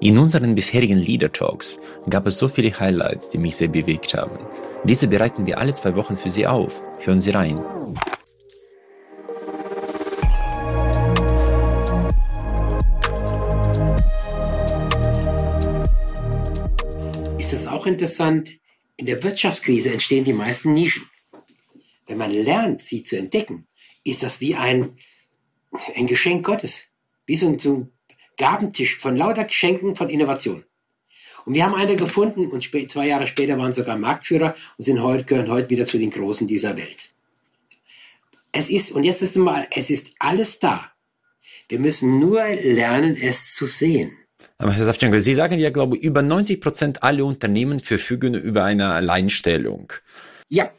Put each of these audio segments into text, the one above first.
In unseren bisherigen Leader Talks gab es so viele Highlights, die mich sehr bewegt haben. Diese bereiten wir alle zwei Wochen für Sie auf. Hören Sie rein. Ist es auch interessant, in der Wirtschaftskrise entstehen die meisten Nischen. Wenn man lernt, sie zu entdecken, ist das wie ein, ein Geschenk Gottes. Wie so ein, so ein Gabentisch von lauter Geschenken von Innovation. Und wir haben eine gefunden und zwei Jahre später waren sogar Marktführer und sind heute, gehören heute wieder zu den Großen dieser Welt. Es ist, und jetzt ist mal, es ist alles da. Wir müssen nur lernen, es zu sehen. Aber Herr Savchenko, Sie sagen ja, glaube ich, über 90 Prozent aller Unternehmen verfügen über eine Alleinstellung. Ja.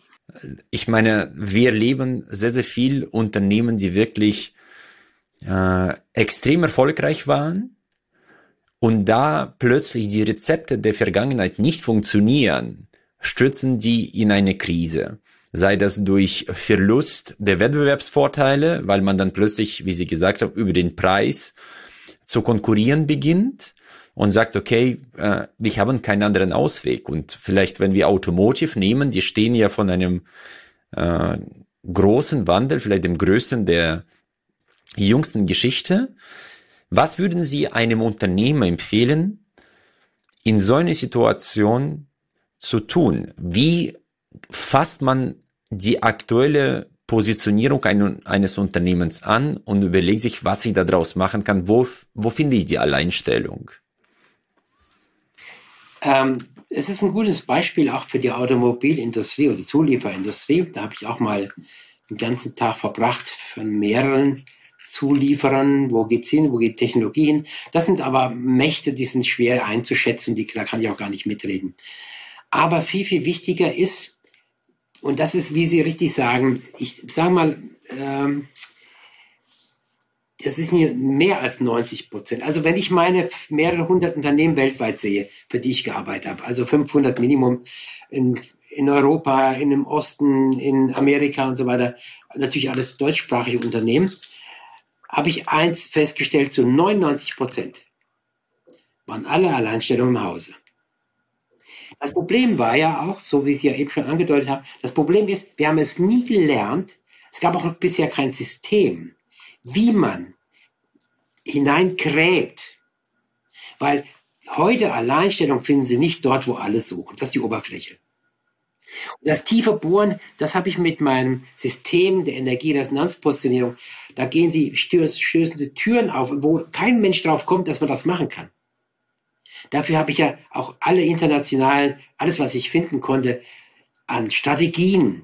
Ich meine, wir leben sehr, sehr viel Unternehmen, die wirklich äh, extrem erfolgreich waren und da plötzlich die Rezepte der Vergangenheit nicht funktionieren, stürzen die in eine Krise. Sei das durch Verlust der Wettbewerbsvorteile, weil man dann plötzlich, wie Sie gesagt haben, über den Preis zu konkurrieren beginnt und sagt, okay, äh, wir haben keinen anderen Ausweg. Und vielleicht, wenn wir Automotive nehmen, die stehen ja von einem äh, großen Wandel, vielleicht dem größten der jüngsten Geschichte. Was würden Sie einem Unternehmer empfehlen, in so einer Situation zu tun? Wie fasst man die aktuelle Positionierung eines Unternehmens an und überlegt sich, was ich daraus machen kann? Wo, wo finde ich die Alleinstellung? Ähm, es ist ein gutes Beispiel auch für die Automobilindustrie oder Zulieferindustrie. Da habe ich auch mal den ganzen Tag verbracht von mehreren Zulieferern, wo geht's hin, wo geht Technologie hin. Das sind aber Mächte, die sind schwer einzuschätzen, die, da kann ich auch gar nicht mitreden. Aber viel, viel wichtiger ist, und das ist, wie Sie richtig sagen, ich sage mal, ähm, das ist mehr als 90 Prozent. Also wenn ich meine mehrere hundert Unternehmen weltweit sehe, für die ich gearbeitet habe, also 500 Minimum in, in Europa, in dem Osten, in Amerika und so weiter, natürlich alles deutschsprachige Unternehmen, habe ich eins festgestellt, zu 99 Prozent waren alle Alleinstellungen im Hause. Das Problem war ja auch, so wie Sie ja eben schon angedeutet haben, das Problem ist, wir haben es nie gelernt, es gab auch bisher kein System, wie man hineingräbt. Weil heute Alleinstellung finden Sie nicht dort, wo alle suchen. Das ist die Oberfläche. Und das tiefe Bohren, das habe ich mit meinem System der Energieresonanzpositionierung. Da gehen Sie, stößen Sie Türen auf, wo kein Mensch drauf kommt, dass man das machen kann. Dafür habe ich ja auch alle internationalen, alles, was ich finden konnte, an Strategien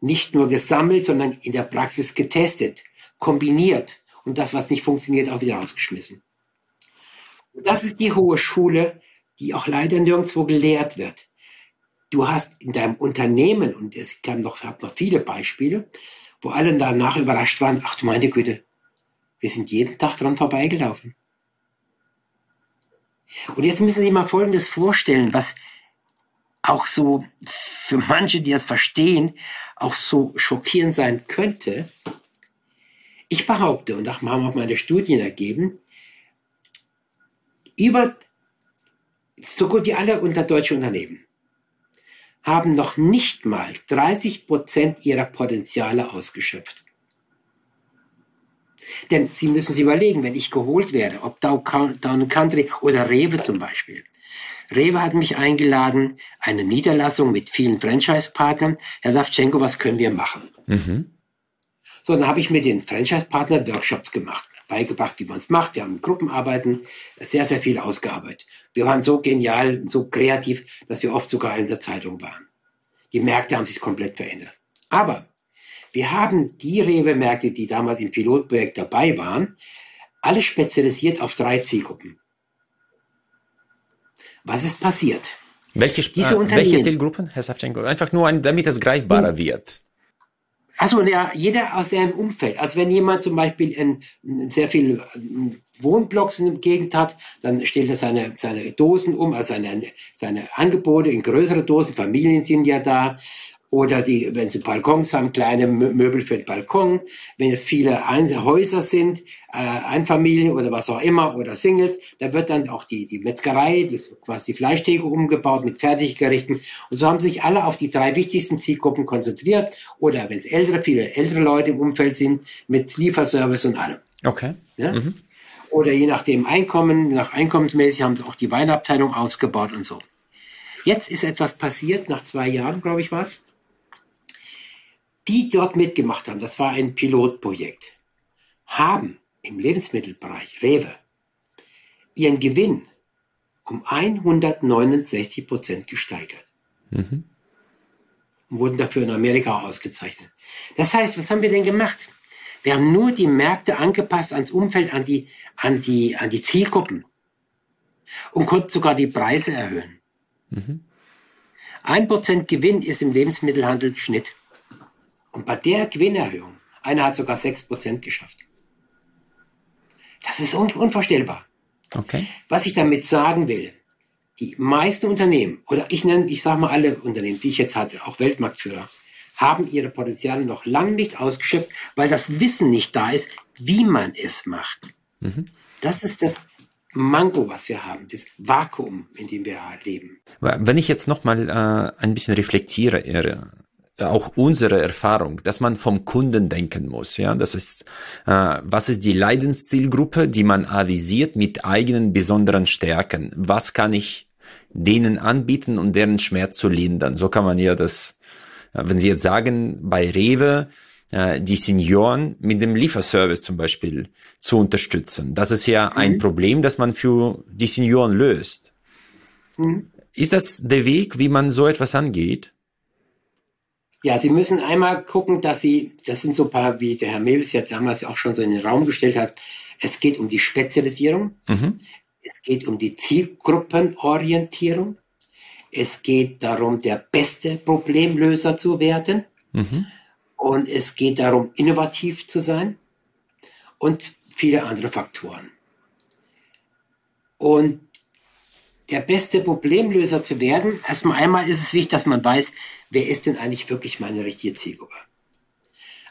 nicht nur gesammelt, sondern in der Praxis getestet, kombiniert und das, was nicht funktioniert, auch wieder rausgeschmissen. das ist die hohe Schule, die auch leider nirgendwo gelehrt wird du hast in deinem Unternehmen, und es kam noch, noch viele Beispiele, wo alle danach überrascht waren, ach du meine Güte, wir sind jeden Tag dran vorbeigelaufen. Und jetzt müssen Sie sich mal Folgendes vorstellen, was auch so für manche, die das verstehen, auch so schockierend sein könnte. Ich behaupte, und das haben auch meine Studien ergeben, über so gut wie alle unter deutsche Unternehmen haben noch nicht mal 30 Prozent ihrer Potenziale ausgeschöpft. Denn Sie müssen sich überlegen, wenn ich geholt werde, ob Dow Country oder Rewe zum Beispiel. Rewe hat mich eingeladen, eine Niederlassung mit vielen Franchise-Partnern. Herr Savchenko, was können wir machen? Mhm. So, dann habe ich mit den Franchise-Partnern Workshops gemacht beigebracht, wie man es macht. Wir haben Gruppenarbeiten sehr, sehr viel ausgearbeitet. Wir waren so genial, so kreativ, dass wir oft sogar in der Zeitung waren. Die Märkte haben sich komplett verändert. Aber wir haben die Rewe-Märkte, die damals im Pilotprojekt dabei waren, alle spezialisiert auf drei Zielgruppen. Was ist passiert? Welche, Diese äh, welche Zielgruppen, Herr Savchenko? Einfach nur, ein, damit es greifbarer hm. wird. Also ja, jeder aus seinem Umfeld. Also wenn jemand zum Beispiel in, sehr viel ähm, Wohnblocks in der Gegend hat, dann stellt er seine, seine Dosen um, also seine, seine Angebote in größere Dosen. Familien sind ja da. Oder die, wenn sie Balkons haben, kleine Möbel für den Balkon. Wenn es viele Häuser sind, äh, Einfamilien oder was auch immer oder Singles, da wird dann auch die, die Metzgerei, die, quasi die Fleischtheke umgebaut mit Fertiggerichten. Und so haben sich alle auf die drei wichtigsten Zielgruppen konzentriert. Oder wenn es ältere, viele ältere Leute im Umfeld sind, mit Lieferservice und allem. Okay. Ja? Mhm. Oder je nachdem Einkommen, nach einkommensmäßig haben sie auch die Weinabteilung ausgebaut und so. Jetzt ist etwas passiert, nach zwei Jahren, glaube ich, war es die dort mitgemacht haben, das war ein Pilotprojekt, haben im Lebensmittelbereich, Rewe, ihren Gewinn um 169 Prozent gesteigert. Mhm. Und wurden dafür in Amerika ausgezeichnet. Das heißt, was haben wir denn gemacht? Wir haben nur die Märkte angepasst ans Umfeld, an die, an die, an die Zielgruppen und konnten sogar die Preise erhöhen. Ein mhm. Prozent Gewinn ist im Lebensmittelhandel Schnitt. Und bei der Gewinnerhöhung, einer hat sogar 6% geschafft. Das ist un unvorstellbar. Okay. Was ich damit sagen will, die meisten Unternehmen, oder ich nenne, ich sage mal alle Unternehmen, die ich jetzt hatte, auch Weltmarktführer, haben ihre Potenziale noch lange nicht ausgeschöpft, weil das Wissen nicht da ist, wie man es macht. Mhm. Das ist das Mango, was wir haben, das Vakuum, in dem wir leben. Wenn ich jetzt nochmal äh, ein bisschen reflektiere, auch unsere Erfahrung, dass man vom Kunden denken muss. Ja, das ist, äh, was ist die Leidenszielgruppe, die man avisiert mit eigenen besonderen Stärken? Was kann ich denen anbieten, um deren Schmerz zu lindern? So kann man ja das, äh, wenn Sie jetzt sagen, bei Rewe, äh, die Senioren mit dem Lieferservice zum Beispiel zu unterstützen. Das ist ja mhm. ein Problem, das man für die Senioren löst. Mhm. Ist das der Weg, wie man so etwas angeht? Ja, Sie müssen einmal gucken, dass Sie, das sind so ein paar, wie der Herr Mewis ja damals auch schon so in den Raum gestellt hat, es geht um die Spezialisierung, mhm. es geht um die Zielgruppenorientierung, es geht darum, der beste Problemlöser zu werden mhm. und es geht darum, innovativ zu sein und viele andere Faktoren. Und der beste Problemlöser zu werden, erstmal einmal ist es wichtig, dass man weiß, wer ist denn eigentlich wirklich meine richtige Zielgruppe.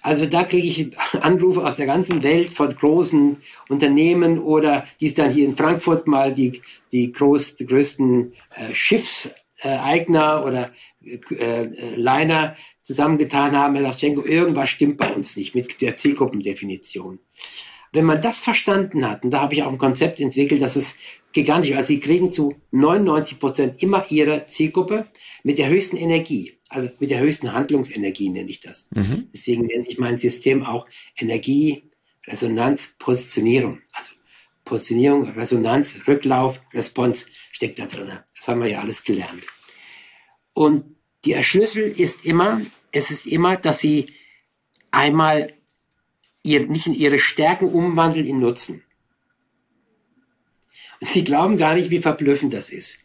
Also da kriege ich Anrufe aus der ganzen Welt von großen Unternehmen oder die es dann hier in Frankfurt mal die, die, groß, die größten äh, Schiffseigner oder äh, äh, Liner zusammengetan haben. Er sagt, irgendwas stimmt bei uns nicht mit der Zielgruppendefinition. Wenn man das verstanden hat, und da habe ich auch ein Konzept entwickelt, dass es gigantisch, also sie kriegen zu 99 Prozent immer ihre Zielgruppe mit der höchsten Energie, also mit der höchsten Handlungsenergie nenne ich das. Mhm. Deswegen nennt sich mein System auch Energie, Resonanz, Positionierung. Also Positionierung, Resonanz, Rücklauf, Response steckt da drin. Das haben wir ja alles gelernt. Und der Schlüssel ist immer, es ist immer, dass sie einmal ihr, nicht in ihre Stärken umwandeln in Nutzen. Sie glauben gar nicht, wie verblüffend das ist.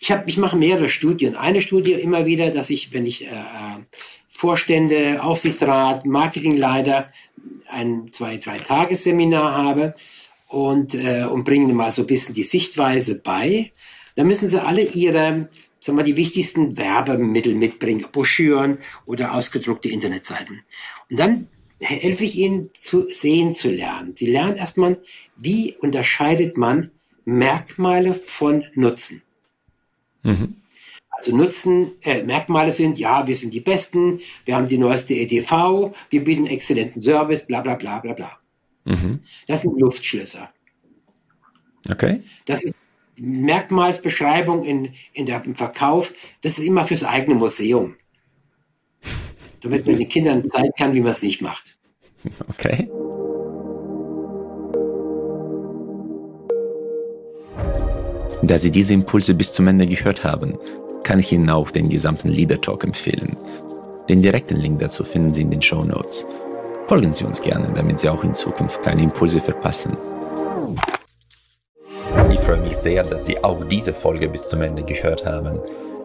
Ich, hab, ich mache mehrere Studien. Eine Studie immer wieder, dass ich, wenn ich äh, äh Vorstände, Aufsichtsrat, Marketingleiter ein zwei, drei Tagesseminar habe und, äh, und bringe mal so ein bisschen die Sichtweise bei, dann müssen sie alle ihre, sagen wir, die wichtigsten Werbemittel mitbringen, Broschüren oder ausgedruckte Internetseiten. Und dann helfe ich ihnen zu sehen zu lernen. Sie lernen erstmal, wie unterscheidet man Merkmale von Nutzen. Mhm. Also Nutzen, äh, Merkmale sind, ja, wir sind die Besten, wir haben die neueste EDV, wir bieten exzellenten Service, bla bla bla bla bla. Mhm. Das sind Luftschlösser. Okay. Das ist Merkmalsbeschreibung in, in der, im Verkauf, das ist immer fürs eigene Museum damit man den Kindern zeigen kann, wie man es nicht macht. Okay. Da Sie diese Impulse bis zum Ende gehört haben, kann ich Ihnen auch den gesamten Leader Talk empfehlen. Den direkten Link dazu finden Sie in den Show Notes. Folgen Sie uns gerne, damit Sie auch in Zukunft keine Impulse verpassen. Ich freue mich sehr, dass Sie auch diese Folge bis zum Ende gehört haben.